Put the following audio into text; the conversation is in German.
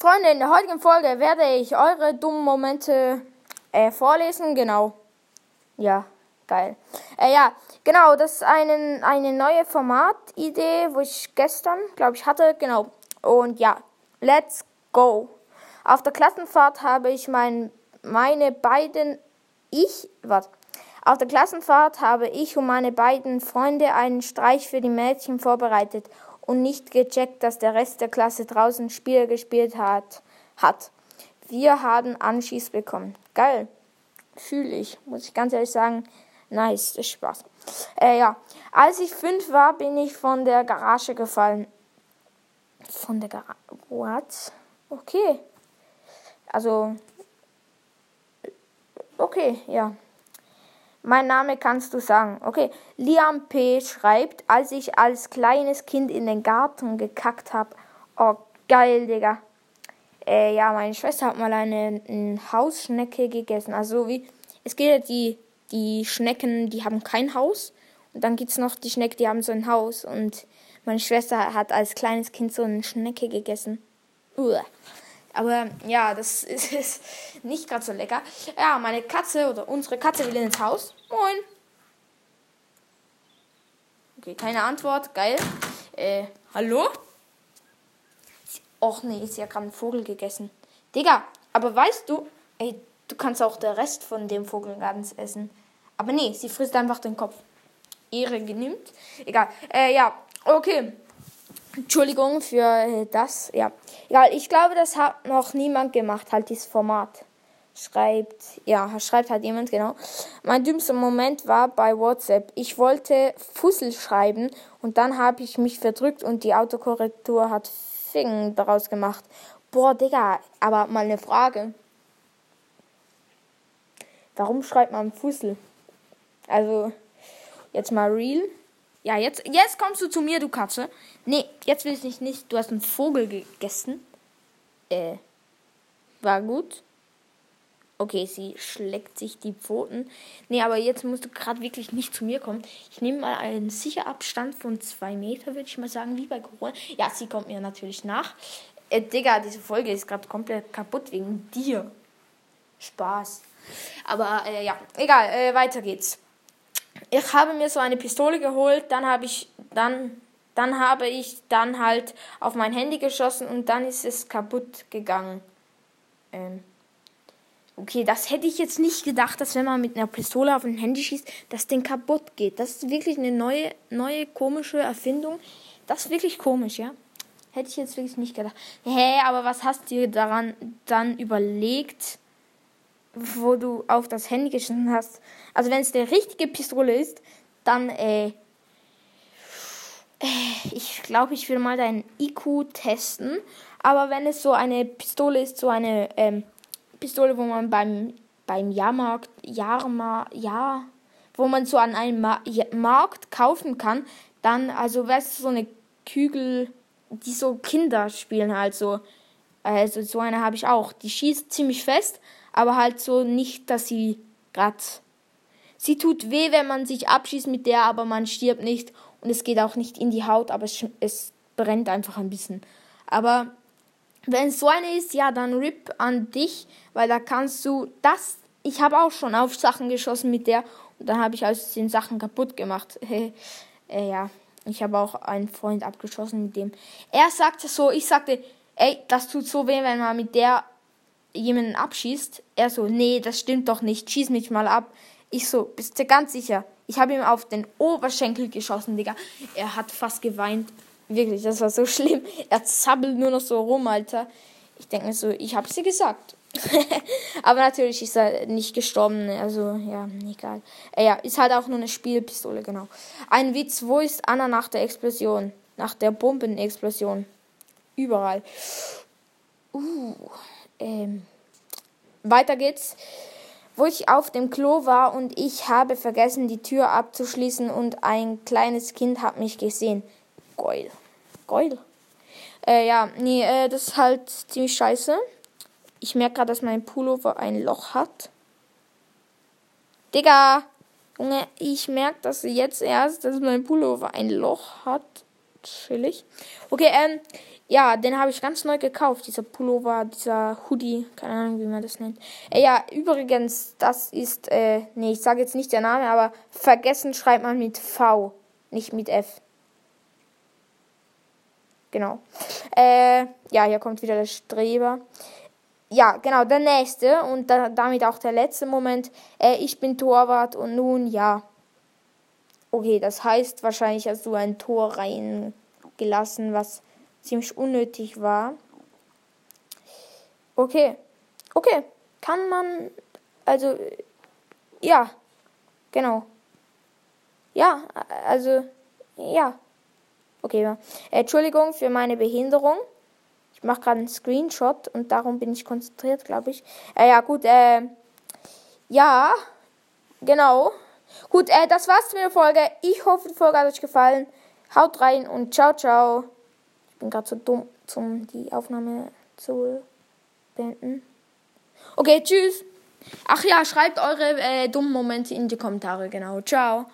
Freunde, in der heutigen Folge werde ich eure dummen Momente äh, vorlesen. Genau. Ja, geil. Äh, ja, genau, das ist eine, eine neue Formatidee, wo ich gestern, glaube ich, hatte. Genau. Und ja, let's go. Auf der Klassenfahrt habe ich mein, meine beiden, ich, was? Auf der Klassenfahrt habe ich und meine beiden Freunde einen Streich für die Mädchen vorbereitet und nicht gecheckt, dass der Rest der Klasse draußen Spiele gespielt hat. hat. Wir haben Anschieß bekommen. Geil. Fühle ich, muss ich ganz ehrlich sagen. Nice, das ist Spaß. Äh, ja, als ich fünf war, bin ich von der Garage gefallen. Von der Garage. What? Okay. Also. Okay, ja. Mein Name kannst du sagen. Okay. Liam P. schreibt, als ich als kleines Kind in den Garten gekackt habe. Oh, geil, Digga. Äh, ja, meine Schwester hat mal eine, eine Hausschnecke gegessen. Also wie. Es geht ja die, die Schnecken, die haben kein Haus. Und dann gibt es noch die Schnecken, die haben so ein Haus. Und meine Schwester hat als kleines Kind so eine Schnecke gegessen. Uah. Aber ja, das ist, ist nicht gerade so lecker. Ja, meine Katze oder unsere Katze will ins Haus. Moin. Okay, keine Antwort. Geil. Äh, hallo? Och nee, ist ja gerade ein Vogel gegessen. Digga, aber weißt du, ey, du kannst auch den Rest von dem Vogel ganz essen. Aber nee, sie frisst einfach den Kopf. Ehre genimmt. Egal. Äh, ja, okay. Entschuldigung für äh, das. Ja, egal. Ich glaube, das hat noch niemand gemacht, halt dieses Format. Schreibt, ja, schreibt halt jemand, genau. Mein dümmster Moment war bei WhatsApp. Ich wollte Fussel schreiben und dann habe ich mich verdrückt und die Autokorrektur hat Fing daraus gemacht. Boah, Digga, aber mal eine Frage. Warum schreibt man Fussel? Also, jetzt mal real. Ja, jetzt, jetzt kommst du zu mir, du Katze. Nee, jetzt will ich dich nicht. Du hast einen Vogel gegessen. Äh, war gut. Okay, sie schlägt sich die Pfoten. Nee, aber jetzt musst du gerade wirklich nicht zu mir kommen. Ich nehme mal einen sicher Abstand von zwei Meter, würde ich mal sagen, wie bei Corona. Ja, sie kommt mir natürlich nach. Äh, Digga, diese Folge ist gerade komplett kaputt wegen dir. Spaß. Aber äh, ja, egal, äh, weiter geht's. Ich habe mir so eine Pistole geholt, dann habe ich dann dann habe ich dann halt auf mein Handy geschossen und dann ist es kaputt gegangen. Ähm, okay, das hätte ich jetzt nicht gedacht, dass wenn man mit einer Pistole auf ein Handy schießt, das Ding kaputt geht. Das ist wirklich eine neue, neue komische Erfindung. Das ist wirklich komisch, ja. Hätte ich jetzt wirklich nicht gedacht. Hä, hey, aber was hast du daran dann überlegt, wo du auf das Handy geschossen hast? Also wenn es die richtige Pistole ist, dann äh, ich glaube, ich will mal deinen IQ testen. Aber wenn es so eine Pistole ist, so eine ähm, Pistole, wo man beim, beim Jahrmarkt, Jahrma, ja, wo man so an einem Ma Markt kaufen kann, dann, also wäre es so eine Kügel, die so Kinder spielen halt so. Also so eine habe ich auch. Die schießt ziemlich fest, aber halt so nicht, dass sie grad. Sie tut weh, wenn man sich abschießt mit der, aber man stirbt nicht und es geht auch nicht in die Haut, aber es, es brennt einfach ein bisschen. Aber wenn es so eine ist, ja, dann RIP an dich, weil da kannst du das. Ich habe auch schon auf Sachen geschossen mit der und dann habe ich also den Sachen kaputt gemacht. äh, ja, ich habe auch einen Freund abgeschossen mit dem. Er sagte so, ich sagte, ey, das tut so weh, wenn man mit der jemanden abschießt. Er so, nee, das stimmt doch nicht, schieß mich mal ab. Ich so, bist du ganz sicher? Ich habe ihm auf den Oberschenkel geschossen, Digga. Er hat fast geweint. Wirklich, das war so schlimm. Er zappelt nur noch so rum, Alter. Ich denke mir so, ich habe sie gesagt. Aber natürlich ist er nicht gestorben. Also, ja, egal. Äh, ja, ist halt auch nur eine Spielpistole, genau. Ein Witz, wo ist Anna nach der Explosion? Nach der Bombenexplosion. Überall. Uh, ähm. Weiter geht's wo ich auf dem Klo war und ich habe vergessen, die Tür abzuschließen und ein kleines Kind hat mich gesehen. Geil. Geil. Äh, ja, nee, äh, das ist halt ziemlich scheiße. Ich merke gerade, dass mein Pullover ein Loch hat. Digga! Junge, ich merke das jetzt erst, dass mein Pullover ein Loch hat. Chillig. Okay, ähm, ja, den habe ich ganz neu gekauft. Dieser Pullover, dieser Hoodie, keine Ahnung, wie man das nennt. Äh, ja, übrigens, das ist, äh, nee, ich sage jetzt nicht der Name, aber vergessen schreibt man mit V, nicht mit F. Genau. Äh, ja, hier kommt wieder der Streber. Ja, genau, der nächste und da, damit auch der letzte Moment. Äh, ich bin Torwart und nun, ja. Okay, das heißt, wahrscheinlich hast du ein Tor reingelassen, was ziemlich unnötig war. Okay. Okay. Kann man. Also. Ja. Genau. Ja, also. Ja. Okay, ja. Entschuldigung für meine Behinderung. Ich mache gerade einen Screenshot und darum bin ich konzentriert, glaube ich. Äh, ja, gut. Äh, ja. Genau. Gut, äh, das war's mit der Folge. Ich hoffe, die Folge hat euch gefallen. Haut rein und ciao, ciao bin gerade zu so dumm, um die Aufnahme zu beenden. Okay, tschüss. Ach ja, schreibt eure äh, dummen Momente in die Kommentare, genau. Ciao.